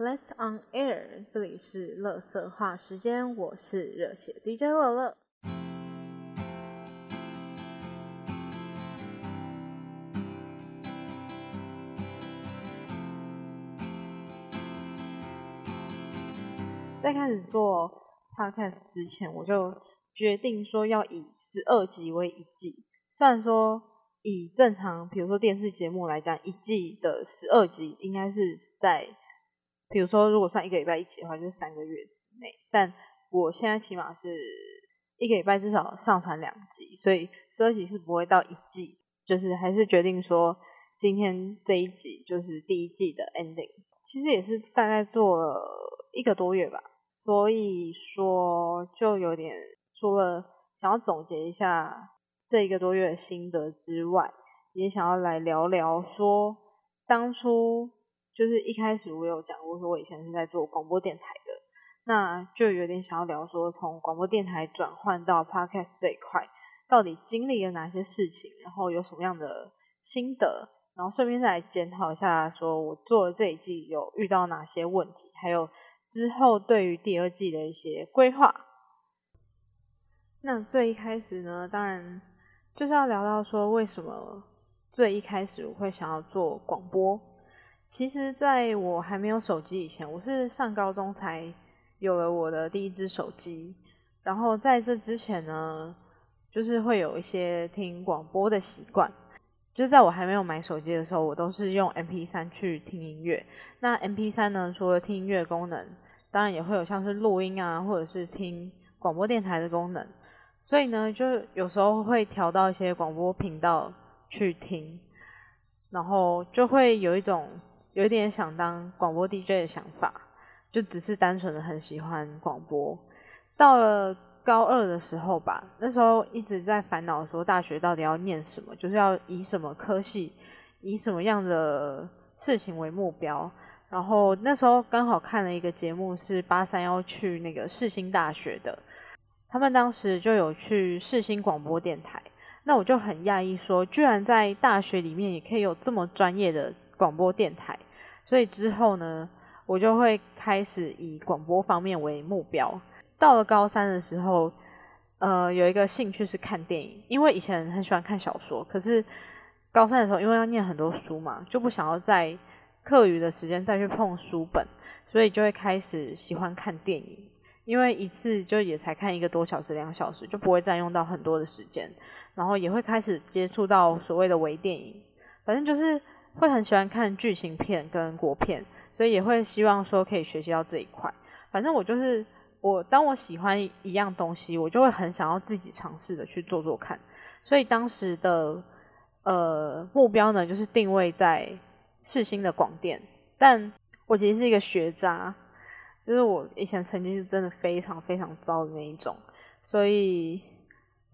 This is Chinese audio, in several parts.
Last on air，这里是乐色话时间，我是热血 DJ 乐乐。在开始做 podcast 之前，我就决定说要以十二集为一季。虽然说以正常，比如说电视节目来讲，一季的十二集应该是在，比如说如果算一个礼拜一集的话，就是三个月之内。但我现在起码是一个礼拜至少上传两集，所以十二集是不会到一季，就是还是决定说今天这一集就是第一季的 ending。其实也是大概做了。一个多月吧，所以说就有点除了想要总结一下这一个多月的心得之外，也想要来聊聊说当初就是一开始我有讲过说我以前是在做广播电台的，那就有点想要聊说从广播电台转换到 podcast 这一块，到底经历了哪些事情，然后有什么样的心得，然后顺便再来检讨一下说我做了这一季有遇到哪些问题，还有。之后对于第二季的一些规划，那最一开始呢，当然就是要聊到说为什么最一开始我会想要做广播。其实，在我还没有手机以前，我是上高中才有了我的第一只手机。然后在这之前呢，就是会有一些听广播的习惯。就是在我还没有买手机的时候，我都是用 M P 三去听音乐。那 M P 三呢，除了听音乐功能，当然也会有像是录音啊，或者是听广播电台的功能。所以呢，就有时候会调到一些广播频道去听，然后就会有一种有点想当广播 DJ 的想法，就只是单纯的很喜欢广播。到了。高二的时候吧，那时候一直在烦恼说大学到底要念什么，就是要以什么科系，以什么样的事情为目标。然后那时候刚好看了一个节目，是八三幺去那个世新大学的，他们当时就有去世新广播电台。那我就很讶异，说居然在大学里面也可以有这么专业的广播电台。所以之后呢，我就会开始以广播方面为目标。到了高三的时候，呃，有一个兴趣是看电影，因为以前很喜欢看小说，可是高三的时候，因为要念很多书嘛，就不想要在课余的时间再去碰书本，所以就会开始喜欢看电影。因为一次就也才看一个多小时、两小时，就不会占用到很多的时间，然后也会开始接触到所谓的微电影，反正就是会很喜欢看剧情片跟国片，所以也会希望说可以学习到这一块。反正我就是。我当我喜欢一样东西，我就会很想要自己尝试的去做做看。所以当时的呃目标呢，就是定位在世新的广电。但我其实是一个学渣，就是我以前成绩是真的非常非常糟的那一种。所以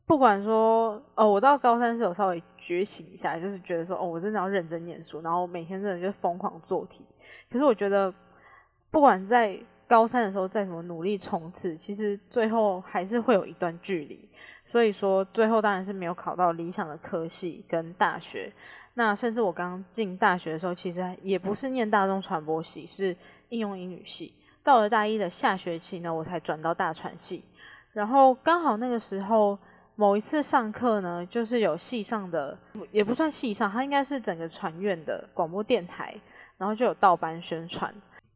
不管说哦，我到高三是有稍微觉醒一下，就是觉得说哦，我真的要认真念书，然后每天真的就疯狂做题。可是我觉得不管在高三的时候再怎么努力冲刺，其实最后还是会有一段距离。所以说，最后当然是没有考到理想的科系跟大学。那甚至我刚进大学的时候，其实也不是念大众传播系，是应用英语系。到了大一的下学期呢，我才转到大传系。然后刚好那个时候某一次上课呢，就是有系上的，也不算系上，它应该是整个传院的广播电台，然后就有倒班宣传。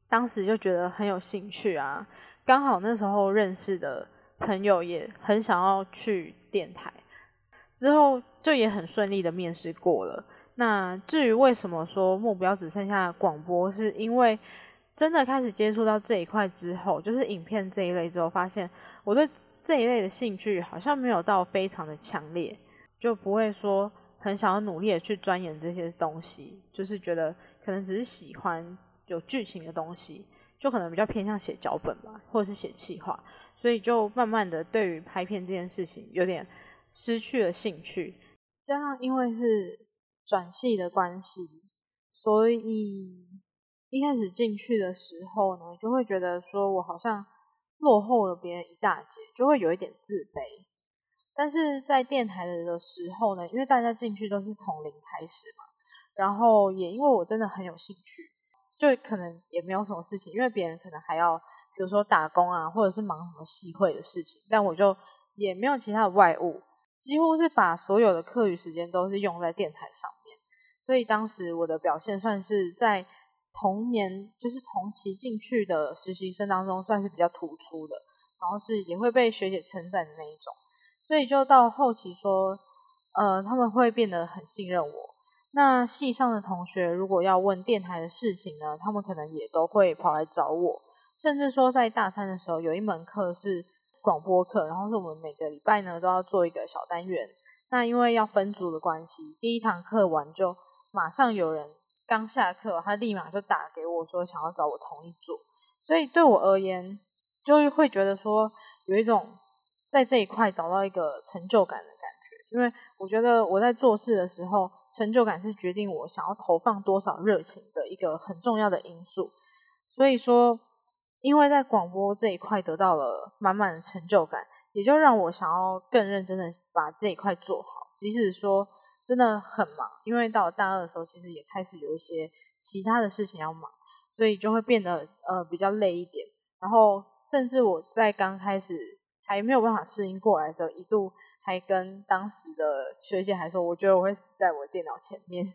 当时就觉得很有兴趣啊，刚好那时候认识的朋友也很想要去电台，之后就也很顺利的面试过了。那至于为什么说目标只剩下广播，是因为真的开始接触到这一块之后，就是影片这一类之后，发现我对这一类的兴趣好像没有到非常的强烈，就不会说很想要努力的去钻研这些东西，就是觉得可能只是喜欢。有剧情的东西，就可能比较偏向写脚本吧，或者是写企划，所以就慢慢的对于拍片这件事情有点失去了兴趣。加上因为是转系的关系，所以一开始进去的时候呢，就会觉得说我好像落后了别人一大截，就会有一点自卑。但是在电台的时候呢，因为大家进去都是从零开始嘛，然后也因为我真的很有兴趣。就可能也没有什么事情，因为别人可能还要比如说打工啊，或者是忙什么系会的事情，但我就也没有其他的外务，几乎是把所有的课余时间都是用在电台上面，所以当时我的表现算是在同年就是同期进去的实习生当中算是比较突出的，然后是也会被学姐称赞的那一种，所以就到后期说。呃，他们会变得很信任我。那系上的同学如果要问电台的事情呢，他们可能也都会跑来找我。甚至说在大三的时候，有一门课是广播课，然后是我们每个礼拜呢都要做一个小单元。那因为要分组的关系，第一堂课完就马上有人刚下课，他立马就打给我说想要找我同一组。所以对我而言，就会觉得说有一种在这一块找到一个成就感的感觉。因为我觉得我在做事的时候，成就感是决定我想要投放多少热情的一个很重要的因素。所以说，因为在广播这一块得到了满满的成就感，也就让我想要更认真的把这一块做好。即使说真的很忙，因为到大二的时候，其实也开始有一些其他的事情要忙，所以就会变得呃比较累一点。然后甚至我在刚开始还没有办法适应过来的一度。还跟当时的学姐还说，我觉得我会死在我的电脑前面。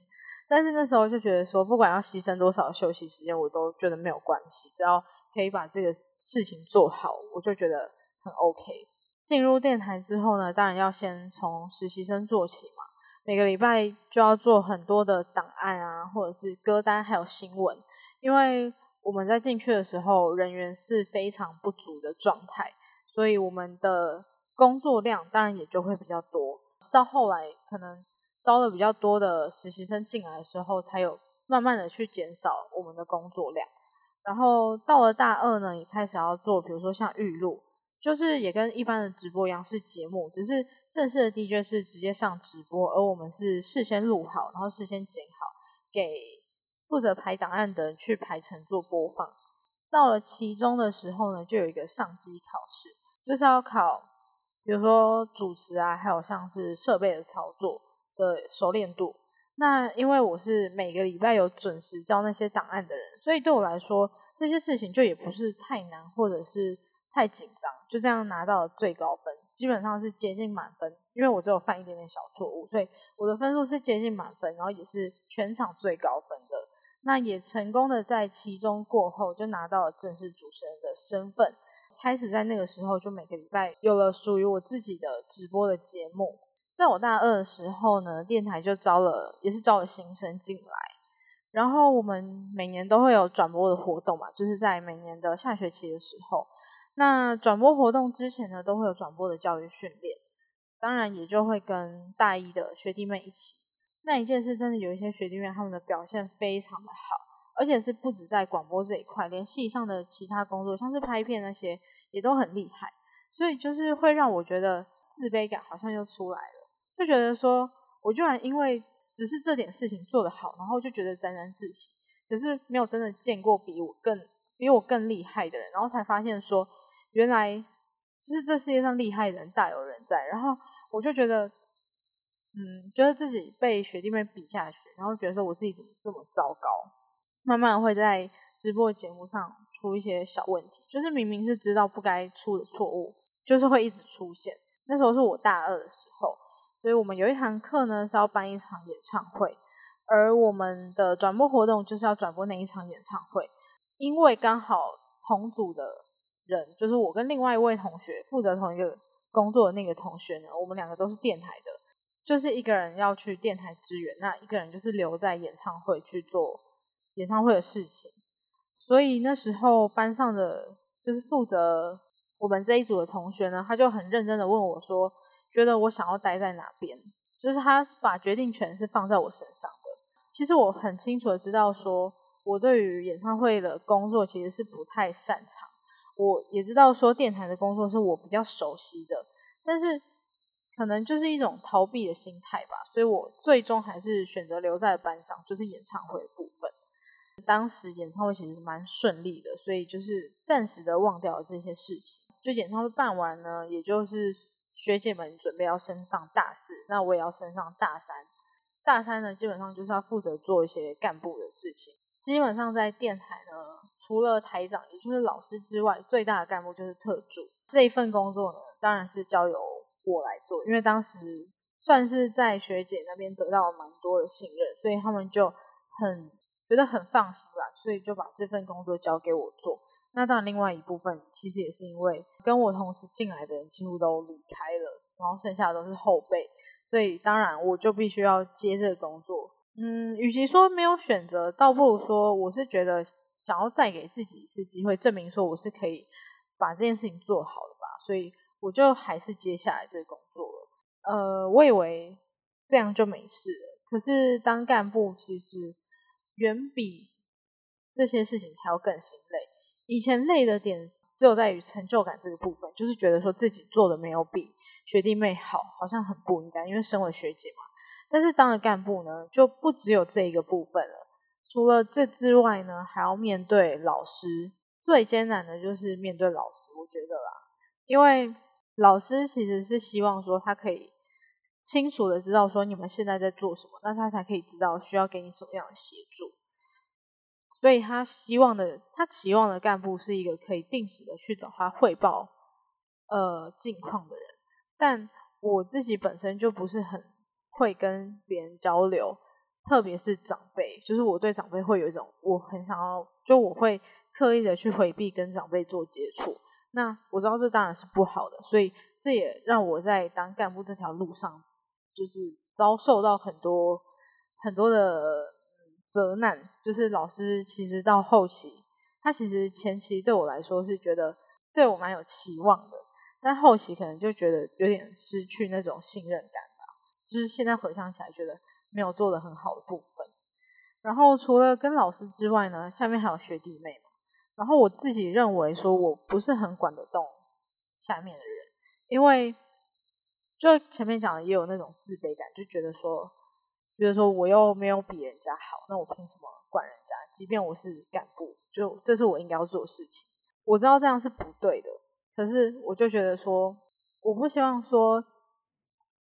但是那时候就觉得说，不管要牺牲多少休息时间，我都觉得没有关系，只要可以把这个事情做好，我就觉得很 OK。进入电台之后呢，当然要先从实习生做起嘛。每个礼拜就要做很多的档案啊，或者是歌单，还有新闻。因为我们在进去的时候，人员是非常不足的状态，所以我们的。工作量当然也就会比较多，到后来可能招了比较多的实习生进来的时候，才有慢慢的去减少我们的工作量。然后到了大二呢，也开始要做，比如说像预录，就是也跟一般的直播一样是节目，只是正式的 DJ 是直接上直播，而我们是事先录好，然后事先剪好，给负责排档案的人去排成做播放。到了期中的时候呢，就有一个上机考试，就是要考。比如说主持啊，还有像是设备的操作的熟练度。那因为我是每个礼拜有准时交那些档案的人，所以对我来说这些事情就也不是太难或者是太紧张，就这样拿到了最高分，基本上是接近满分。因为我只有犯一点点小错误，所以我的分数是接近满分，然后也是全场最高分的。那也成功的在期中过后就拿到了正式主持人的身份。开始在那个时候，就每个礼拜有了属于我自己的直播的节目。在我大二的时候呢，电台就招了，也是招了新生进来。然后我们每年都会有转播的活动嘛，就是在每年的下学期的时候。那转播活动之前呢，都会有转播的教育训练，当然也就会跟大一的学弟妹一起。那一件事真的有一些学弟妹他们的表现非常的好。而且是不止在广播这一块，连戏上的其他工作，像是拍片那些，也都很厉害。所以就是会让我觉得自卑感好像又出来了，就觉得说，我居然因为只是这点事情做得好，然后就觉得沾沾自喜，可是没有真的见过比我更比我更厉害的人，然后才发现说，原来就是这世界上厉害人大有人在。然后我就觉得，嗯，觉得自己被学弟妹比下去，然后觉得说我自己怎么这么糟糕。慢慢会在直播节目上出一些小问题，就是明明是知道不该出的错误，就是会一直出现。那时候是我大二的时候，所以我们有一堂课呢是要办一场演唱会，而我们的转播活动就是要转播那一场演唱会。因为刚好同组的人，就是我跟另外一位同学负责同一个工作的那个同学呢，我们两个都是电台的，就是一个人要去电台支援，那一个人就是留在演唱会去做。演唱会的事情，所以那时候班上的就是负责我们这一组的同学呢，他就很认真的问我说，觉得我想要待在哪边，就是他把决定权是放在我身上的。其实我很清楚的知道说，我对于演唱会的工作其实是不太擅长，我也知道说电台的工作是我比较熟悉的，但是可能就是一种逃避的心态吧，所以我最终还是选择留在班上，就是演唱会的部分。当时演唱会其实蛮顺利的，所以就是暂时的忘掉了这些事情。就演唱会办完呢，也就是学姐们准备要升上大四，那我也要升上大三。大三呢，基本上就是要负责做一些干部的事情。基本上在电台呢，除了台长也就是老师之外，最大的干部就是特助。这一份工作呢，当然是交由我来做，因为当时算是在学姐那边得到了蛮多的信任，所以他们就很觉得很放心吧，所以就把这份工作交给我做。那当然，另外一部分其实也是因为跟我同时进来的人几乎都离开了，然后剩下的都是后辈，所以当然我就必须要接这个工作。嗯，与其说没有选择，倒不如说我是觉得想要再给自己一次机会，证明说我是可以把这件事情做好的吧。所以我就还是接下来这个工作了。呃，我以为这样就没事了，可是当干部其实远比这些事情还要更心累。以前累的点只有在于成就感这个部分，就是觉得说自己做的没有比学弟妹好，好像很不应该，因为身为学姐嘛。但是当了干部呢，就不只有这一个部分了。除了这之外呢，还要面对老师。最艰难的就是面对老师，我觉得啦，因为老师其实是希望说他可以清楚的知道说你们现在在做什么，那他才可以知道需要给你什么样的协助。所以他希望的，他期望的干部是一个可以定时的去找他汇报，呃，近况的人。但我自己本身就不是很会跟别人交流，特别是长辈，就是我对长辈会有一种我很想要，就我会刻意的去回避跟长辈做接触。那我知道这当然是不好的，所以这也让我在当干部这条路上，就是遭受到很多很多的。责难就是老师，其实到后期，他其实前期对我来说是觉得对我蛮有期望的，但后期可能就觉得有点失去那种信任感吧。就是现在回想起来，觉得没有做的很好的部分。然后除了跟老师之外呢，下面还有学弟妹嘛。然后我自己认为说我不是很管得动下面的人，因为就前面讲的也有那种自卑感，就觉得说。比如说，我又没有比人家好，那我凭什么管人家？即便我是干部，就这是我应该要做的事情。我知道这样是不对的，可是我就觉得说，我不希望说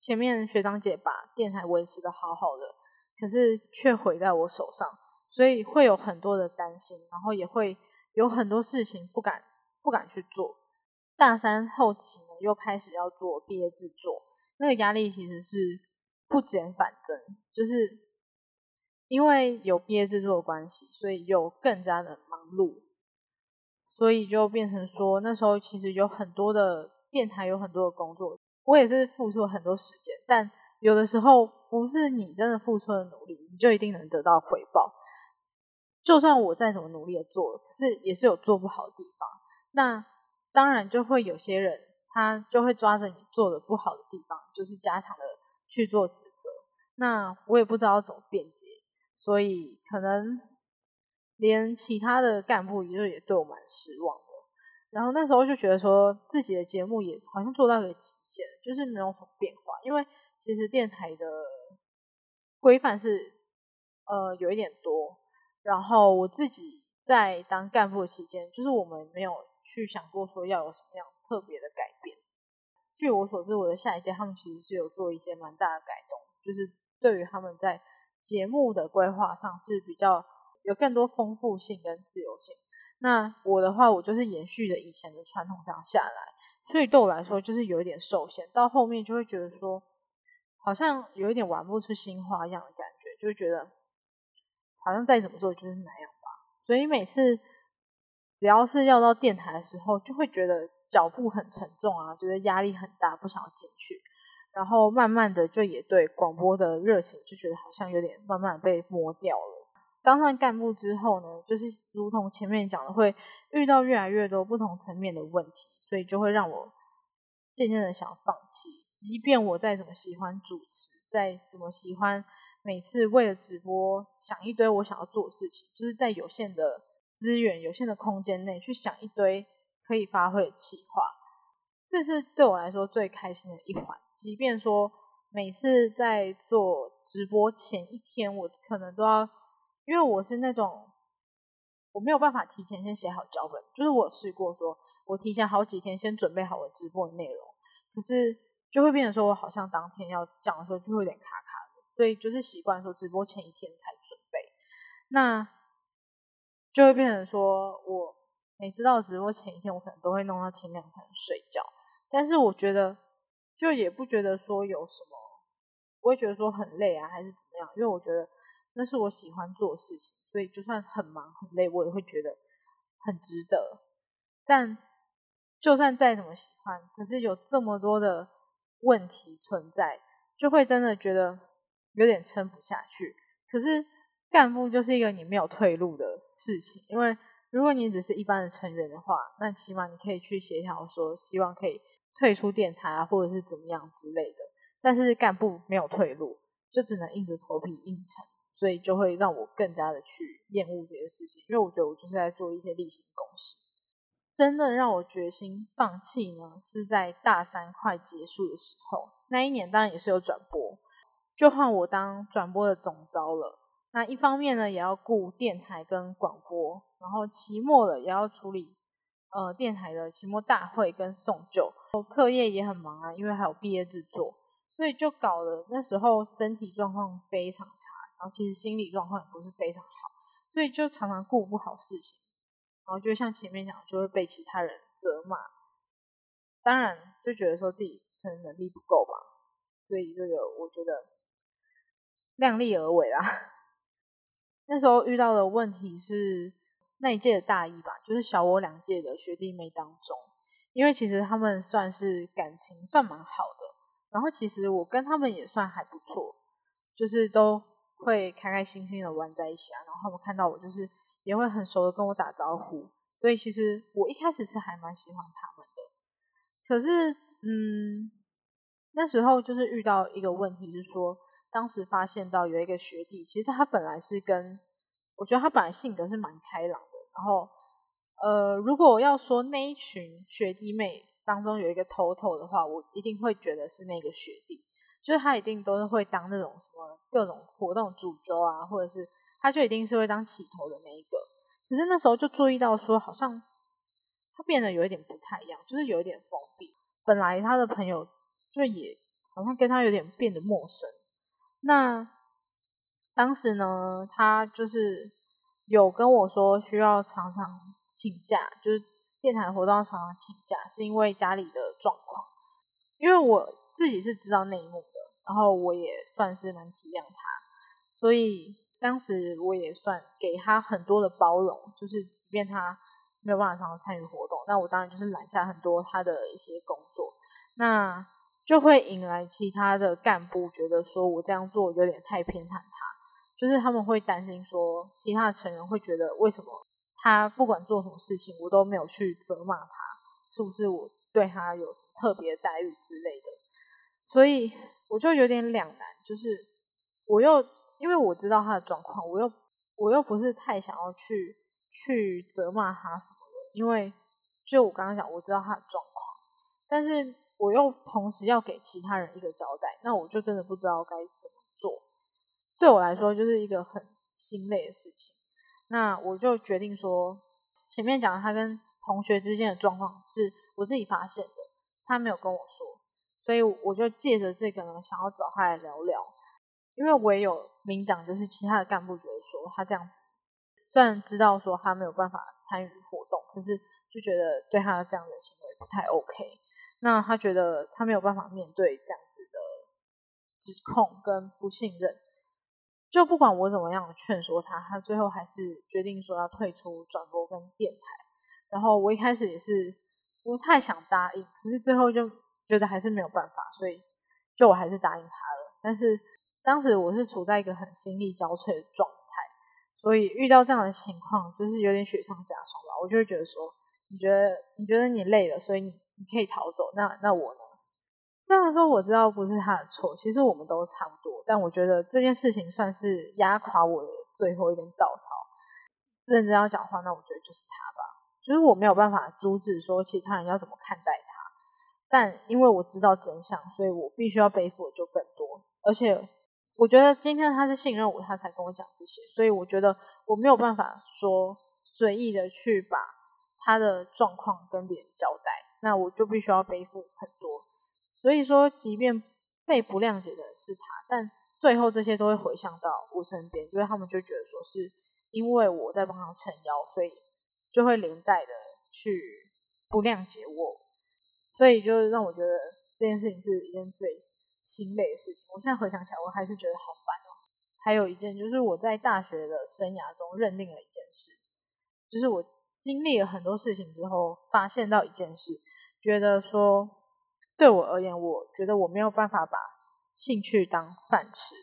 前面学长姐把电台维持的好好的，可是却毁在我手上，所以会有很多的担心，然后也会有很多事情不敢不敢去做。大三后期呢，又开始要做毕业制作，那个压力其实是。不减反增，就是因为有毕业制作的关系，所以又更加的忙碌，所以就变成说，那时候其实有很多的电台，有很多的工作，我也是付出了很多时间，但有的时候不是你真的付出了努力，你就一定能得到回报。就算我再怎么努力的做，可是也是有做不好的地方。那当然就会有些人，他就会抓着你做的不好的地方，就是加强的。去做指责，那我也不知道怎么辩解，所以可能连其他的干部也就也对我蛮失望。然后那时候就觉得说自己的节目也好像做到一个极限，就是没有什么变化。因为其实电台的规范是呃有一点多，然后我自己在当干部期间，就是我们没有去想过说要有什么样特别的改变。据我所知，我的下一届他们其实是有做一些蛮大的改动，就是对于他们在节目的规划上是比较有更多丰富性跟自由性。那我的话，我就是延续着以前的传统这样下来，所以对我来说就是有一点受限。到后面就会觉得说，好像有一点玩不出新花样的感觉，就会觉得好像再怎么做就是那样吧。所以每次只要是要到电台的时候，就会觉得。脚步很沉重啊，觉得压力很大，不想要进去。然后慢慢的就也对广播的热情就觉得好像有点慢慢被磨掉了。当上干部之后呢，就是如同前面讲的，会遇到越来越多不同层面的问题，所以就会让我渐渐的想放弃。即便我再怎么喜欢主持，再怎么喜欢每次为了直播想一堆我想要做的事情，就是在有限的资源、有限的空间内去想一堆。可以发挥的企划，这是对我来说最开心的一环。即便说每次在做直播前一天，我可能都要，因为我是那种我没有办法提前先写好脚本，就是我试过说，我提前好几天先准备好我直播的内容，可是就会变成说我好像当天要讲的时候就会有点卡卡的，所以就是习惯说直播前一天才准备。那就会变成说我每次到直播前一天，我可能都会弄到天亮才能睡觉。但是我觉得，就也不觉得说有什么，不会觉得说很累啊，还是怎么样？因为我觉得那是我喜欢做的事情，所以就算很忙很累，我也会觉得很值得。但就算再怎么喜欢，可是有这么多的问题存在，就会真的觉得有点撑不下去。可是干部就是一个你没有退路的事情，因为如果你只是一般的成员的话，那起码你可以去协调说，希望可以退出电台啊，或者是怎么样之类的。但是干部没有退路，就只能硬着头皮硬撑，所以就会让我更加的去厌恶这些事情，因为我觉得我就是在做一些例行公事。真的让我决心放弃呢，是在大三快结束的时候。那一年当然也是有转播，就换我当转播的总招了。那一方面呢，也要顾电台跟广播，然后期末了也要处理呃电台的期末大会跟送旧，课业也很忙啊，因为还有毕业制作，所以就搞得那时候身体状况非常差，然后其实心理状况也不是非常好，所以就常常顾不好事情。然后就像前面讲，就会被其他人责骂，当然就觉得说自己可能能力不够吧，所以这个我觉得量力而为啦。那时候遇到的问题是那一届的大一吧，就是小我两届的学弟妹当中，因为其实他们算是感情算蛮好的，然后其实我跟他们也算还不错，就是都会开开心心的玩在一起啊，然后他们看到我就是。也会很熟的跟我打招呼，所以其实我一开始是还蛮喜欢他们的。可是，嗯，那时候就是遇到一个问题，是说当时发现到有一个学弟，其实他本来是跟我觉得他本来性格是蛮开朗的。然后，呃，如果我要说那一群学弟妹当中有一个头头的话，我一定会觉得是那个学弟，就是他一定都是会当那种什么各种活动主角啊，或者是。他就一定是会当起头的那一个，可是那时候就注意到说，好像他变得有一点不太一样，就是有一点封闭。本来他的朋友就也好像跟他有点变得陌生。那当时呢，他就是有跟我说需要常常请假，就是电台活动要常常请假，是因为家里的状况。因为我自己是知道内幕的，然后我也算是蛮体谅他，所以。当时我也算给他很多的包容，就是即便他没有办法常常参与活动，那我当然就是揽下很多他的一些工作，那就会引来其他的干部觉得说我这样做有点太偏袒他，就是他们会担心说其他的成员会觉得为什么他不管做什么事情我都没有去责骂他，是不是我对他有特别待遇之类的，所以我就有点两难，就是我又。因为我知道他的状况，我又我又不是太想要去去责骂他什么的，因为就我刚刚讲，我知道他的状况，但是我又同时要给其他人一个交代，那我就真的不知道该怎么做。对我来说，就是一个很心累的事情。那我就决定说，前面讲他跟同学之间的状况是我自己发现的，他没有跟我说，所以我就借着这个呢，想要找他来聊聊。因为我也有明讲，就是其他的干部觉得说他这样子，虽然知道说他没有办法参与活动，可是就觉得对他这样的行为不太 OK。那他觉得他没有办法面对这样子的指控跟不信任，就不管我怎么样劝说他，他最后还是决定说要退出转播跟电台。然后我一开始也是不太想答应，可是最后就觉得还是没有办法，所以就我还是答应他了。但是。当时我是处在一个很心力交瘁的状态，所以遇到这样的情况，就是有点雪上加霜吧。我就会觉得说，你觉得你觉得你累了，所以你你可以逃走。那那我呢？虽然说我知道不是他的错，其实我们都差不多，但我觉得这件事情算是压垮我的最后一根稻草。认真要讲话，那我觉得就是他吧。就是我没有办法阻止说其他人要怎么看待，但因为我知道真相，所以我必须要背负的就更多，而且。我觉得今天他是信任我，他才跟我讲这些，所以我觉得我没有办法说随意的去把他的状况跟别人交代，那我就必须要背负很多。所以说，即便被不谅解的是他，但最后这些都会回向到我身边，因为他们就觉得说是因为我在帮他撑腰，所以就会连带的去不谅解我，所以就让我觉得这件事情是一件最心累的事情。我现在回想起来，我还是觉得好烦哦。还有一件就是我在大学的生涯中认定了一件事，就是我经历了很多事情之后，发现到一件事，觉得说对我而言，我觉得我没有办法把兴趣当饭吃。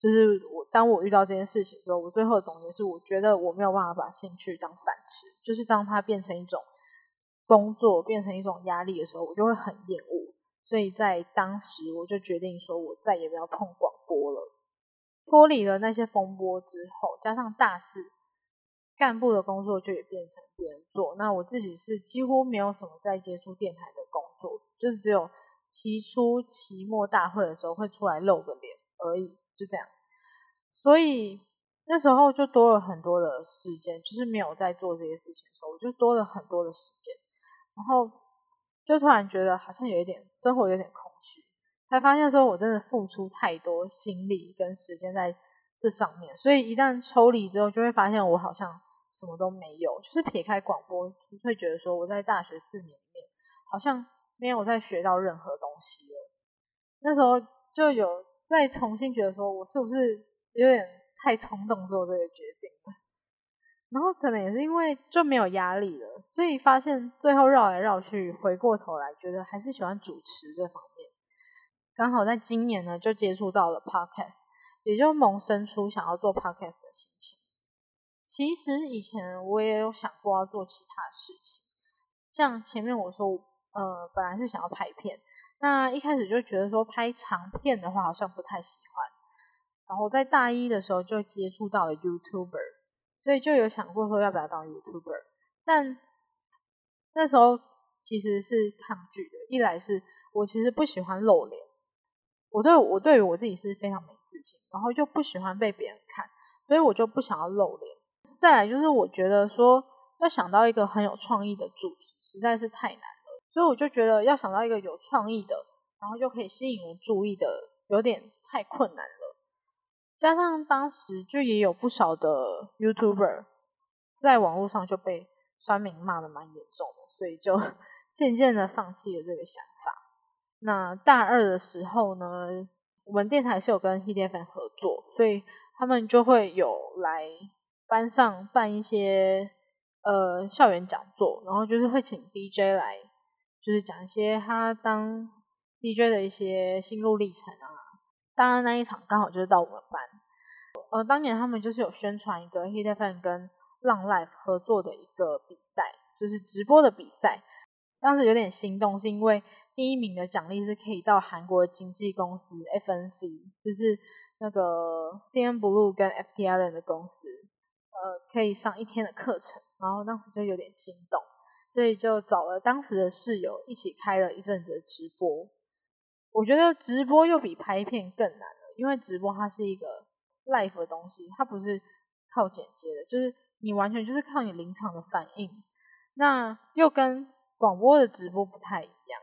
就是我当我遇到这件事情之后，我最后总结是，我觉得我没有办法把兴趣当饭吃，就是当它变成一种工作，变成一种压力的时候，我就会很厌恶。所以在当时，我就决定说，我再也不要碰广播了。脱离了那些风波之后，加上大四干部的工作就也变成别人做，那我自己是几乎没有什么在接触电台的工作，就是只有期初、期末大会的时候会出来露个脸而已，就这样。所以那时候就多了很多的时间，就是没有在做这些事情的时候，我就多了很多的时间，然后就突然觉得好像有一点生活有点空虚。才发现说，我真的付出太多心力跟时间在这上面，所以一旦抽离之后，就会发现我好像什么都没有。就是撇开广播，会觉得说我在大学四年里面好像没有再学到任何东西了。那时候就有再重新觉得说，我是不是有点太冲动做这个决定？然后可能也是因为就没有压力了，所以发现最后绕来绕去，回过头来觉得还是喜欢主持这方面。刚好在今年呢，就接触到了 podcast，也就萌生出想要做 podcast 的心情。其实以前我也有想过要做其他事情，像前面我说，呃，本来是想要拍片，那一开始就觉得说拍长片的话好像不太喜欢，然后在大一的时候就接触到了 YouTuber，所以就有想过说要不要当 YouTuber，但那时候其实是抗拒的，一来是我其实不喜欢露脸。我对我对于我自己是非常没自信，然后就不喜欢被别人看，所以我就不想要露脸。再来就是我觉得说要想到一个很有创意的主题实在是太难了，所以我就觉得要想到一个有创意的，然后又可以吸引人注意的，有点太困难了。加上当时就也有不少的 YouTuber 在网络上就被酸民骂的蛮严重的，所以就 渐渐的放弃了这个想法。那大二的时候呢，我们电台是有跟 h d f n 合作，所以他们就会有来班上办一些呃校园讲座，然后就是会请 DJ 来，就是讲一些他当 DJ 的一些心路历程啊。当然那一场刚好就是到我们班，呃，当年他们就是有宣传一个 HDF 跟浪 Life 合作的一个比赛，就是直播的比赛，当时有点心动，是因为。第一名的奖励是可以到韩国经纪公司 FNC，就是那个 CN Blue 跟 FT Island 的公司，呃，可以上一天的课程，然后当时就有点心动，所以就找了当时的室友一起开了一阵子的直播。我觉得直播又比拍片更难了，因为直播它是一个 live 的东西，它不是靠剪接的，就是你完全就是靠你临场的反应，那又跟广播的直播不太一样。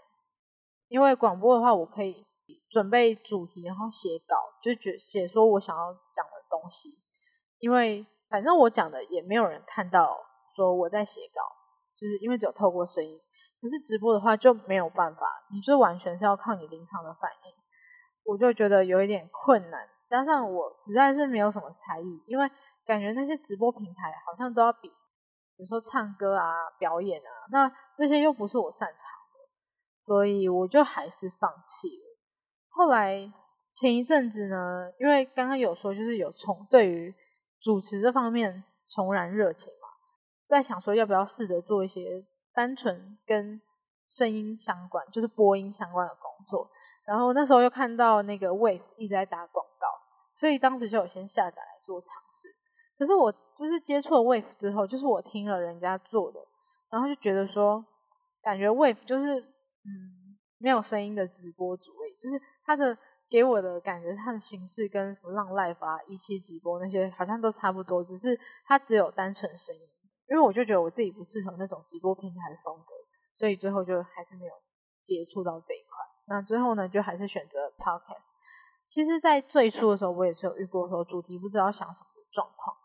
因为广播的话，我可以准备主题，然后写稿，就写写说我想要讲的东西。因为反正我讲的也没有人看到，说我在写稿，就是因为只有透过声音。可是直播的话就没有办法，你就完全是要靠你临场的反应，我就觉得有一点困难。加上我实在是没有什么才艺，因为感觉那些直播平台好像都要比，比如说唱歌啊、表演啊，那这些又不是我擅长。所以我就还是放弃了。后来前一阵子呢，因为刚刚有说就是有重对于主持这方面重燃热情嘛，在想说要不要试着做一些单纯跟声音相关，就是播音相关的工作。然后那时候又看到那个 Wave 一直在打广告，所以当时就有先下载来做尝试。可是我就是接触了 Wave 之后，就是我听了人家做的，然后就觉得说，感觉 Wave 就是。嗯，没有声音的直播主位，就是他的给我的感觉，他的形式跟什么浪 live 啊、一期直播那些好像都差不多，只是他只有单纯声音。因为我就觉得我自己不适合那种直播平台的风格，所以最后就还是没有接触到这一块。那最后呢，就还是选择 podcast。其实，在最初的时候，我也是有遇过说主题不知道想什么的状况，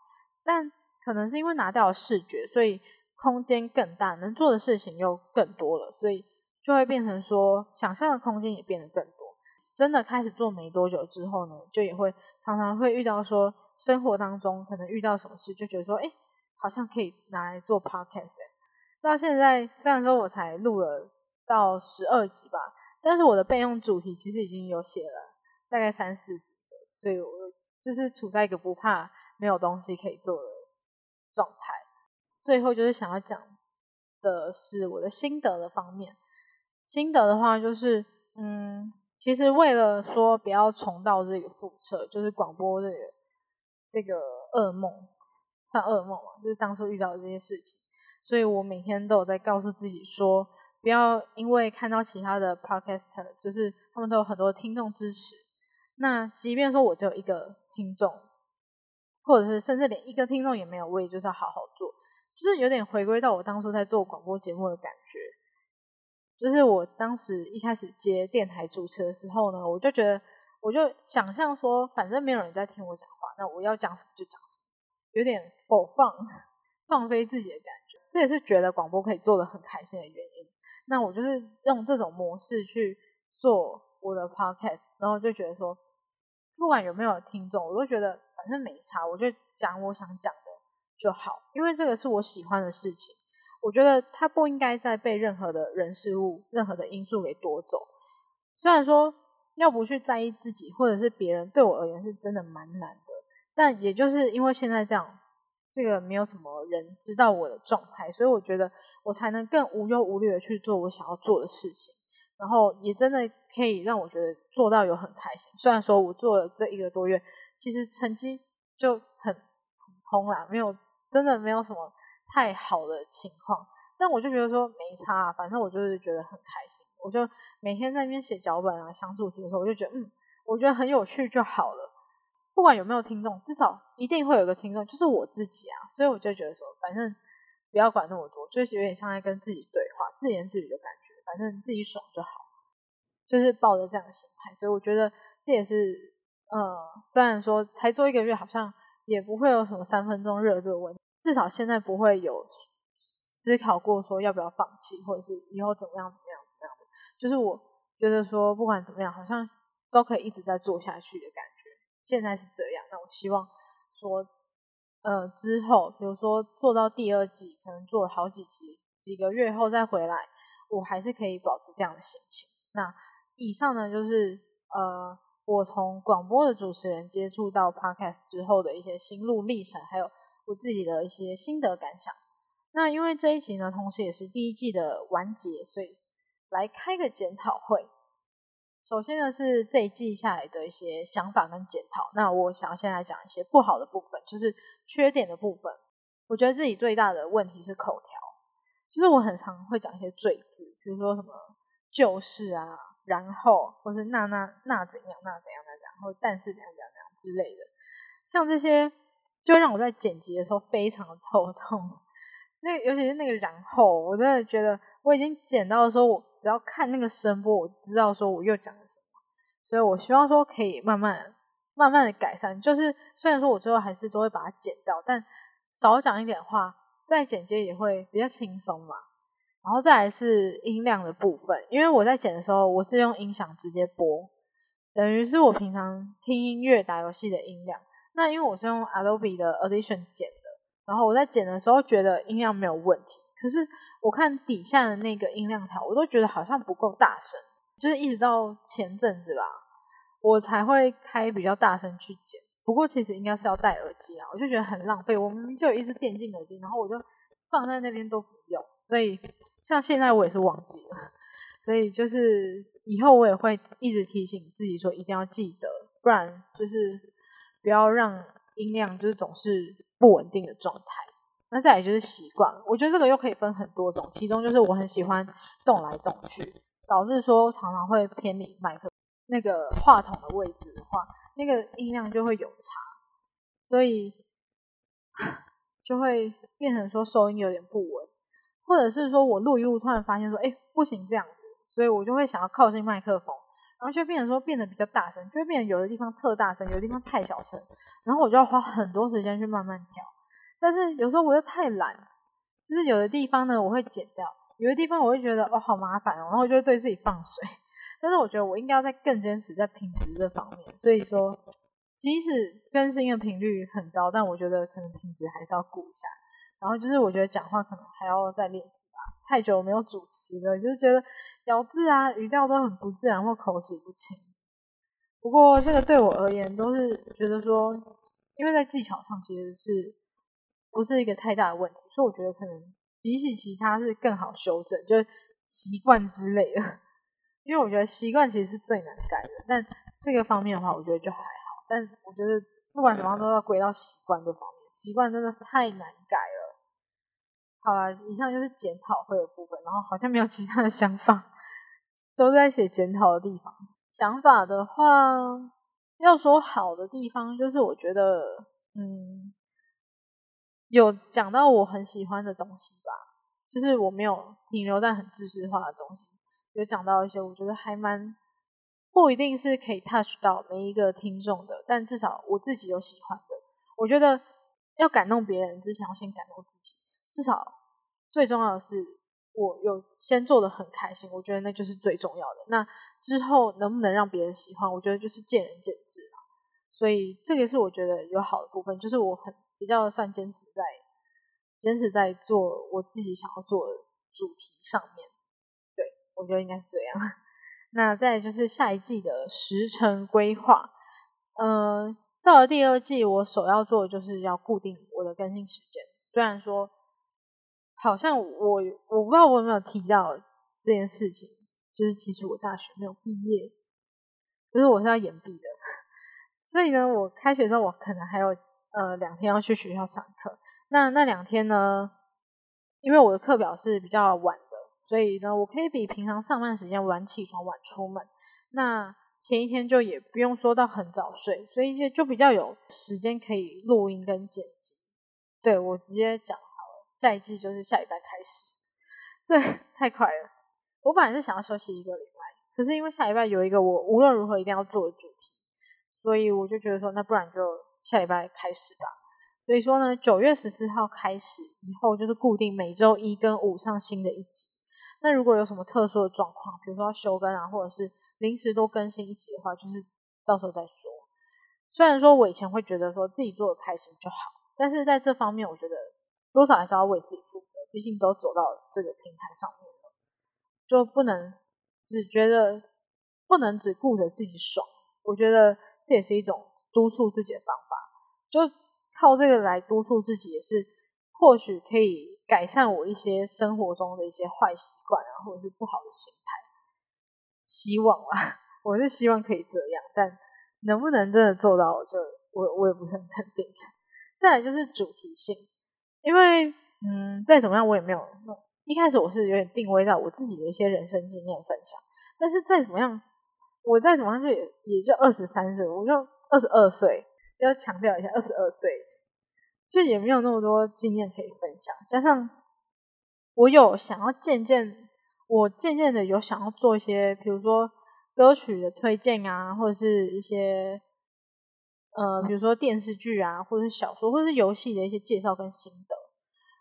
但可能是因为拿掉了视觉，所以空间更大，能做的事情又更多了，所以就会变成说想象的空间也变得更多。真的开始做没多久之后呢，就也会常常会遇到说生活当中可能遇到什么事，就觉得说，哎，好像可以拿来做 podcast。到现在虽然说我才录了到十二集吧，但是我的备用主题其实已经有写了大概三四十个，所以我就是处在一个不怕没有东西可以做的状态。最后就是想要讲的是我的心得的方面，心得的话就是，嗯。其实为了说不要重蹈这个覆辙，就是广播这个这个噩梦，算噩梦嘛，就是当初遇到的这些事情，所以我每天都有在告诉自己说，不要因为看到其他的 podcaster，就是他们都有很多听众支持，那即便说我只有一个听众，或者是甚至连一个听众也没有，我也就是要好好做，就是有点回归到我当初在做广播节目的感觉。就是我当时一开始接电台主持的时候呢，我就觉得，我就想象说，反正没有人在听我讲话，那我要讲什么就讲什么，有点否放放飞自己的感觉。这也是觉得广播可以做的很开心的原因。那我就是用这种模式去做我的 podcast，然后就觉得说，不管有没有听众，我都觉得反正没差，我就讲我想讲的就好，因为这个是我喜欢的事情。我觉得他不应该再被任何的人事物、任何的因素给夺走。虽然说要不去在意自己或者是别人，对我而言是真的蛮难的。但也就是因为现在这样，这个没有什么人知道我的状态，所以我觉得我才能更无忧无虑的去做我想要做的事情。然后也真的可以让我觉得做到有很开心。虽然说我做了这一个多月，其实成绩就很普通啦，没有真的没有什么。太好的情况，但我就觉得说没差，反正我就是觉得很开心。我就每天在那边写脚本啊、想主题的时候，我就觉得嗯，我觉得很有趣就好了。不管有没有听众，至少一定会有个听众，就是我自己啊。所以我就觉得说，反正不要管那么多，就是有点像在跟自己对话、自言自语的感觉。反正自己爽就好，就是抱着这样的心态。所以我觉得这也是，呃，虽然说才做一个月，好像也不会有什么三分钟热度的问题。至少现在不会有思考过说要不要放弃，或者是以后怎么样怎么样怎么样的。就是我觉得说不管怎么样，好像都可以一直在做下去的感觉。现在是这样，那我希望说，呃，之后比如说做到第二季，可能做了好几集，几个月后再回来，我还是可以保持这样的心情。那以上呢，就是呃，我从广播的主持人接触到 podcast 之后的一些心路历程，还有。我自己的一些心得感想。那因为这一集呢，同时也是第一季的完结，所以来开个检讨会。首先呢，是这一季下来的一些想法跟检讨。那我想先来讲一些不好的部分，就是缺点的部分。我觉得自己最大的问题是口条，就是我很常会讲一些赘字，比如说什么就是啊，然后或是那那那怎样那怎样那怎样，或但是怎样怎样之类的，像这些。就让我在剪辑的时候非常的头痛，那尤其是那个然后，我真的觉得我已经剪到的时候，我只要看那个声波，我知道说我又讲了什么，所以我希望说可以慢慢慢慢的改善。就是虽然说我最后还是都会把它剪掉，但少讲一点话，再剪接也会比较轻松嘛。然后再来是音量的部分，因为我在剪的时候，我是用音响直接播，等于是我平常听音乐、打游戏的音量。那因为我是用 Adobe 的 Audition 剪的，然后我在剪的时候觉得音量没有问题，可是我看底下的那个音量条，我都觉得好像不够大声，就是一直到前阵子吧，我才会开比较大声去剪。不过其实应该是要戴耳机啊，我就觉得很浪费。我明明就有一只电竞耳机，然后我就放在那边都不用，所以像现在我也是忘记了，所以就是以后我也会一直提醒自己说一定要记得，不然就是。不要让音量就是总是不稳定的状态。那再来就是习惯了，我觉得这个又可以分很多种，其中就是我很喜欢动来动去，导致说常常会偏离麦克那个话筒的位置的话，那个音量就会有差，所以 就会变成说收音有点不稳，或者是说我录一录突然发现说，哎，不行这样子，所以我就会想要靠近麦克风。然后就变成说变得比较大声，就会变成有的地方特大声，有的地方太小声，然后我就要花很多时间去慢慢调。但是有时候我又太懒，就是有的地方呢我会剪掉，有的地方我会觉得哦好麻烦哦，然后就会对自己放水。但是我觉得我应该要再更坚持在品质这方面，所以说即使更新的频率很高，但我觉得可能品质还是要顾一下。然后就是我觉得讲话可能还要再练习吧，太久没有主持了，就是觉得咬字啊语调都很不自然或口齿不清。不过这个对我而言都是觉得说，因为在技巧上其实是不是一个太大的问题，所以我觉得可能比起其他是更好修正，就是习惯之类的。因为我觉得习惯其实是最难改的，但这个方面的话，我觉得就还好。但我觉得不管怎么样，都要归到习惯这方面，习惯真的太难改了。好了，以上就是检讨会的部分，然后好像没有其他的想法，都在写检讨的地方。想法的话，要说好的地方，就是我觉得，嗯，有讲到我很喜欢的东西吧，就是我没有停留在很知识化的东西。有讲到一些，我觉得还蛮不一定是可以 touch 到每一个听众的，但至少我自己有喜欢的。我觉得要感动别人之前，要先感动自己。至少最重要的是，我有先做的很开心，我觉得那就是最重要的。那之后能不能让别人喜欢，我觉得就是见仁见智了。所以这个是我觉得有好的部分，就是我很比较算坚持在坚持在做我自己想要做的主题上面。对我觉得应该是这样。那再就是下一季的时程规划。嗯，到了第二季，我首要做的就是要固定我的更新时间。虽然说，好像我我不知道我有没有提到这件事情，就是其实我大学没有毕业，就是我是要延毕的。所以呢，我开学之后，我可能还有呃两天要去学校上课。那那两天呢，因为我的课表是比较晚的。所以呢，我可以比平常上班时间晚起床、晚出门。那前一天就也不用说到很早睡，所以就比较有时间可以录音跟剪辑。对我直接讲好了，下一季就是下礼拜开始。对，太快了。我本来是想要休息一个礼拜，可是因为下礼拜有一个我无论如何一定要做的主题，所以我就觉得说，那不然就下礼拜开始吧。所以说呢，九月十四号开始以后，就是固定每周一跟五上新的一集。那如果有什么特殊的状况，比如说要休更啊，或者是临时多更新一集的话，就是到时候再说。虽然说我以前会觉得说自己做的开心就好，但是在这方面，我觉得多少还是要为自己负责。毕竟都走到这个平台上面了，就不能只觉得不能只顾着自己爽。我觉得这也是一种督促自己的方法，就靠这个来督促自己，也是或许可以。改善我一些生活中的一些坏习惯啊，或者是不好的心态，希望啊，我是希望可以这样，但能不能真的做到，就我我也不是很肯定。再来就是主题性，因为嗯，再怎么样我也没有，一开始我是有点定位到我自己的一些人生经验分享，但是再怎么样，我再怎么样就也也就二十三岁，我就二十二岁，要强调一下二十二岁。就也没有那么多经验可以分享，加上我有想要渐渐，我渐渐的有想要做一些，比如说歌曲的推荐啊，或者是一些呃，比如说电视剧啊，或者是小说，或者是游戏的一些介绍跟心得，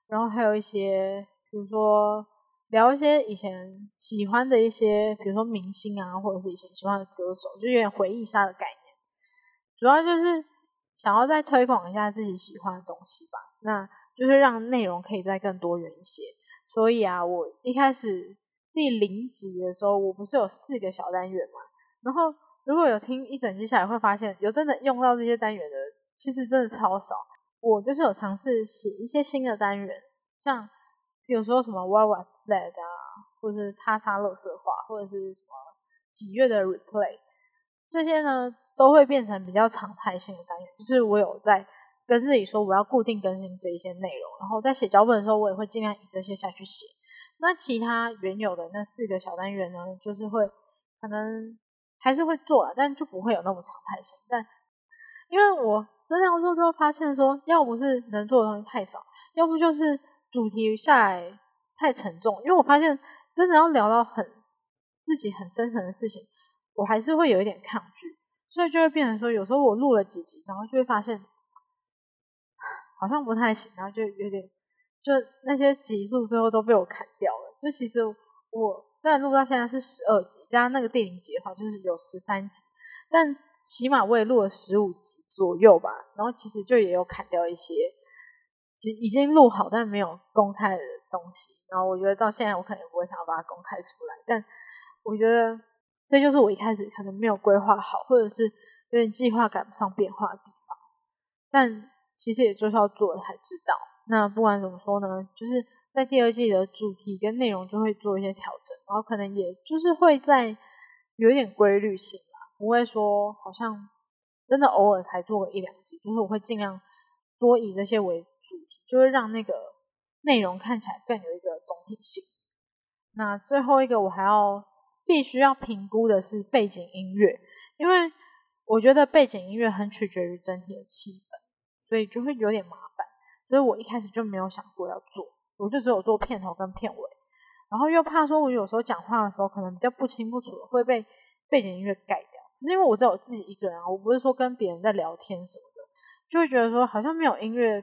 然后还有一些，比如说聊一些以前喜欢的一些，比如说明星啊，或者是以前喜欢的歌手，就有点回忆杀的概念，主要就是。想要再推广一下自己喜欢的东西吧，那就是让内容可以再更多元一些。所以啊，我一开始第零集的时候，我不是有四个小单元嘛？然后如果有听一整集下来，会发现有真的用到这些单元的，其实真的超少。我就是有尝试写一些新的单元，像有时候什么 What Was That 啊，或者是叉叉乐色化，或者是什么几月的 Replay，这些呢？都会变成比较常态性的单元，就是我有在跟自己说我要固定更新这一些内容，然后在写脚本的时候，我也会尽量以这些下去写。那其他原有的那四个小单元呢，就是会可能还是会做了，但就不会有那么常态性。但因为我真的要做之后，发现说，要不是能做的东西太少，要不就是主题下来太沉重。因为我发现真的要聊到很自己很深层的事情，我还是会有一点抗拒。所以就会变成说，有时候我录了几集，然后就会发现好像不太行，然后就有点，就那些集数最后都被我砍掉了。就其实我虽然录到现在是十二集，加那个电影节的话就是有十三集，但起码我也录了十五集左右吧。然后其实就也有砍掉一些，其已经录好但没有公开的东西。然后我觉得到现在我可能也不会想要把它公开出来，但我觉得这就是我一开始可能没有规划好，或者是有点计划赶不上变化的地方。但其实也就是要做了才知道。那不管怎么说呢，就是在第二季的主题跟内容就会做一些调整，然后可能也就是会在有一点规律性吧，不会说好像真的偶尔才做个一两集，就是我会尽量多以这些为主题，就会让那个内容看起来更有一个总体性。那最后一个我还要必须要评估的是背景音乐，因为我觉得背景音乐很取决于整体的气氛，所以就会有点麻烦。所以我一开始就没有想过要做，我就只有做片头跟片尾，然后又怕说我有时候讲话的时候可能比较不清不楚的会被背景音乐盖掉，因为我只有自己一个人啊，我不是说跟别人在聊天什么的，就会觉得说好像没有音乐，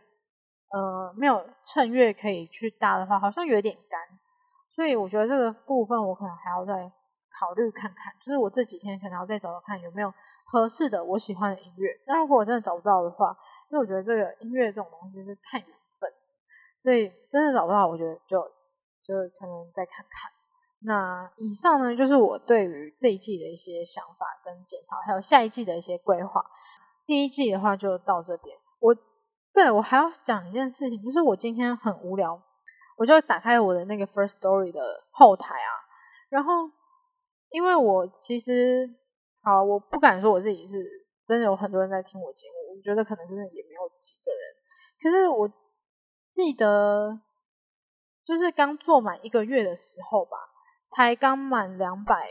呃，没有衬乐可以去搭的话，好像有点干，所以我觉得这个部分我可能还要再考虑看看，就是我这几天可能要再找找看有没有合适的我喜欢的音乐，那如果我真的找不到的话。因为我觉得这个音乐这种东西是太缘分，所以真的找不到，我觉得就就可能再看看。那以上呢，就是我对于这一季的一些想法跟检讨，还有下一季的一些规划。第一季的话就到这边。我对我还要讲一件事情，就是我今天很无聊，我就打开我的那个 First Story 的后台啊，然后因为我其实好，我不敢说我自己是真的有很多人在听我节目。我觉得可能真的也没有几个人，可是我记得就是刚做满一个月的时候吧，才刚满两百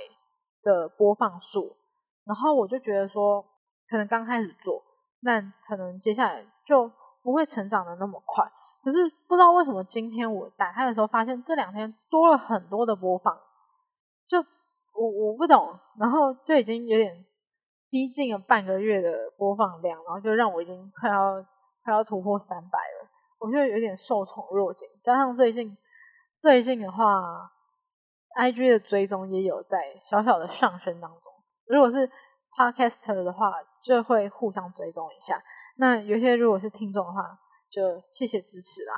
的播放数，然后我就觉得说，可能刚开始做，那可能接下来就不会成长的那么快。可是不知道为什么今天我打开的时候，发现这两天多了很多的播放，就我我不懂，然后就已经有点。逼近了半个月的播放量，然后就让我已经快要快要突破三百了，我就有点受宠若惊。加上最近最近的话，IG 的追踪也有在小小的上升当中。如果是 Podcaster 的话，就会互相追踪一下。那有些如果是听众的话，就谢谢支持啦。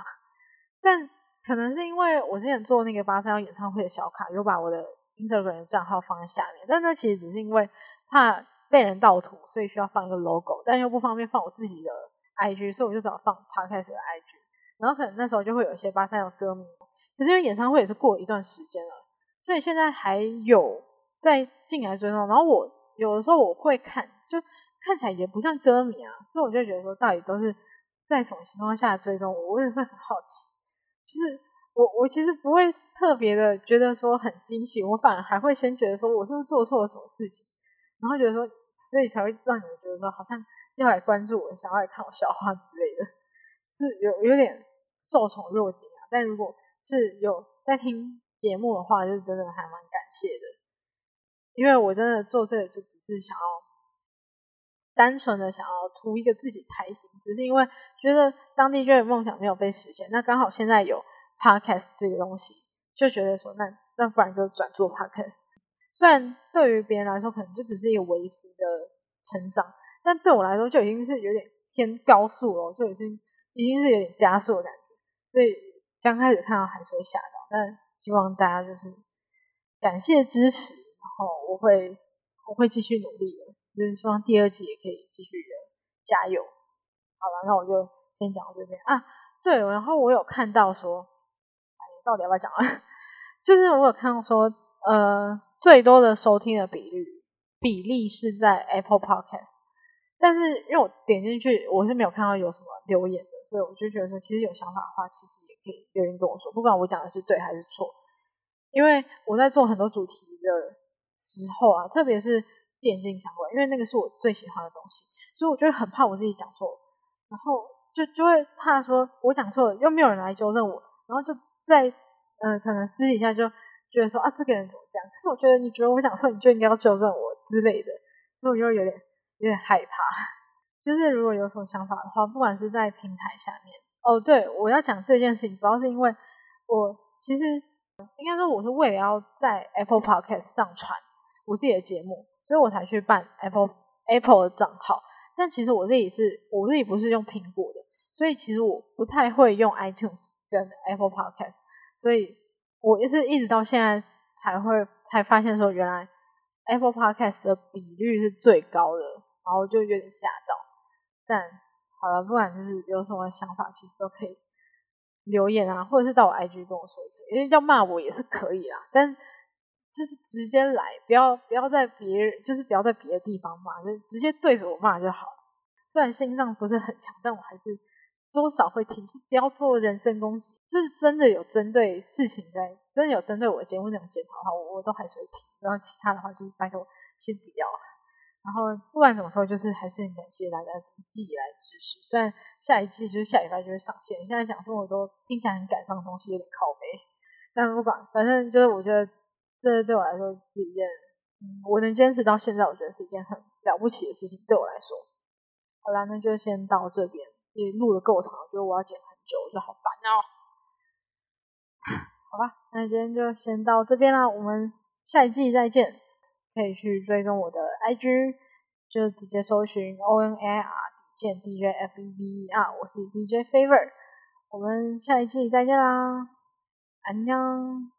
但可能是因为我之前做那个八三幺演唱会的小卡，有把我的 Instagram 的账号放在下面，但那其实只是因为怕。被人盗图，所以需要放一个 logo，但又不方便放我自己的 IG，所以我就找放 Podcast 的 IG。然后可能那时候就会有一些八三的歌迷，可是因为演唱会也是过了一段时间了，所以现在还有在进来追踪。然后我有的时候我会看，就看起来也不像歌迷啊，所以我就觉得说，到底都是在什么情况下追踪我？我也会很好奇。就是我我其实不会特别的觉得说很惊喜，我反而还会先觉得说我是不是做错了什么事情。然后觉得说，所以才会让你们觉得说，好像要来关注我，想要来看我笑话之类的，是有有点受宠若惊啊。但如果是有在听节目的话，就真的还蛮感谢的，因为我真的做这个就只是想要单纯的想要图一个自己开心，只是因为觉得当地就的梦想没有被实现，那刚好现在有 podcast 这个东西，就觉得说，那那不然就转做 podcast。虽然对于别人来说可能就只是一个微幅的成长，但对我来说就已经是有点偏高速了，就已经已经是有点加速的感觉。所以刚开始看到还是会吓到，但希望大家就是感谢支持，然后我会我会继续努力的，就是希望第二季也可以继续的加油。好了，那我就先讲到这边啊。对，然后我有看到说，到底要不要讲啊？就是我有看到说，呃。最多的收听的比率比例是在 Apple Podcast，但是因为我点进去，我是没有看到有什么留言的，所以我就觉得说，其实有想法的话，其实也可以留言跟我说，不管我讲的是对还是错。因为我在做很多主题的时候啊，特别是电竞相关，因为那个是我最喜欢的东西，所以我就很怕我自己讲错，然后就就会怕说我讲错了，又没有人来纠正我，然后就在嗯，可能私底下就。觉得说啊，这个人怎么这样？可是我觉得，你觉得我讲错，你就应该要纠正我之类的，所以我就有点有点害怕。就是如果有什么想法的话，不管是在平台下面，哦，对我要讲这件事情，主要是因为我其实应该说我是为了要在 Apple Podcast 上传我自己的节目，所以我才去办 Apple Apple 的账号。但其实我自己是我自己不是用苹果的，所以其实我不太会用 iTunes 跟 Apple Podcast，所以我也是一直到现在才会才发现说，原来 Apple Podcast 的比率是最高的，然后就有点吓到。但好了，不管就是有什么想法，其实都可以留言啊，或者是到我 IG 跟我说，因为要骂我也是可以啦，但。就是直接来，不要不要在别人，就是不要在别的地方骂，就直接对着我骂就好。虽然心脏不是很强，但我还是多少会听。就不要做人身攻击，就是真的有针对事情在，真的有针对我的节目那种检讨的话，我我都还是会听。然后其他的话，就是拜托先不要。然后不管怎么说，就是还是很感谢大家一季以来支持。虽然下一季就是下礼拜就会上线，现在讲这么多听起来很感伤的东西，有点靠背。但不管，反正就是我觉得。这对我来说是一件，嗯，我能坚持到现在，我觉得是一件很了不起的事情。对我来说，好啦，那就先到这边，也录的够长，我觉得我要剪很久，我觉得好烦哦。好吧，那今天就先到这边啦，我们下一季再见。可以去追踪我的 IG，就直接搜寻 O N A R 底线 D J F E V E R，我是 D J Favor，我们下一季再见啦，安 녕。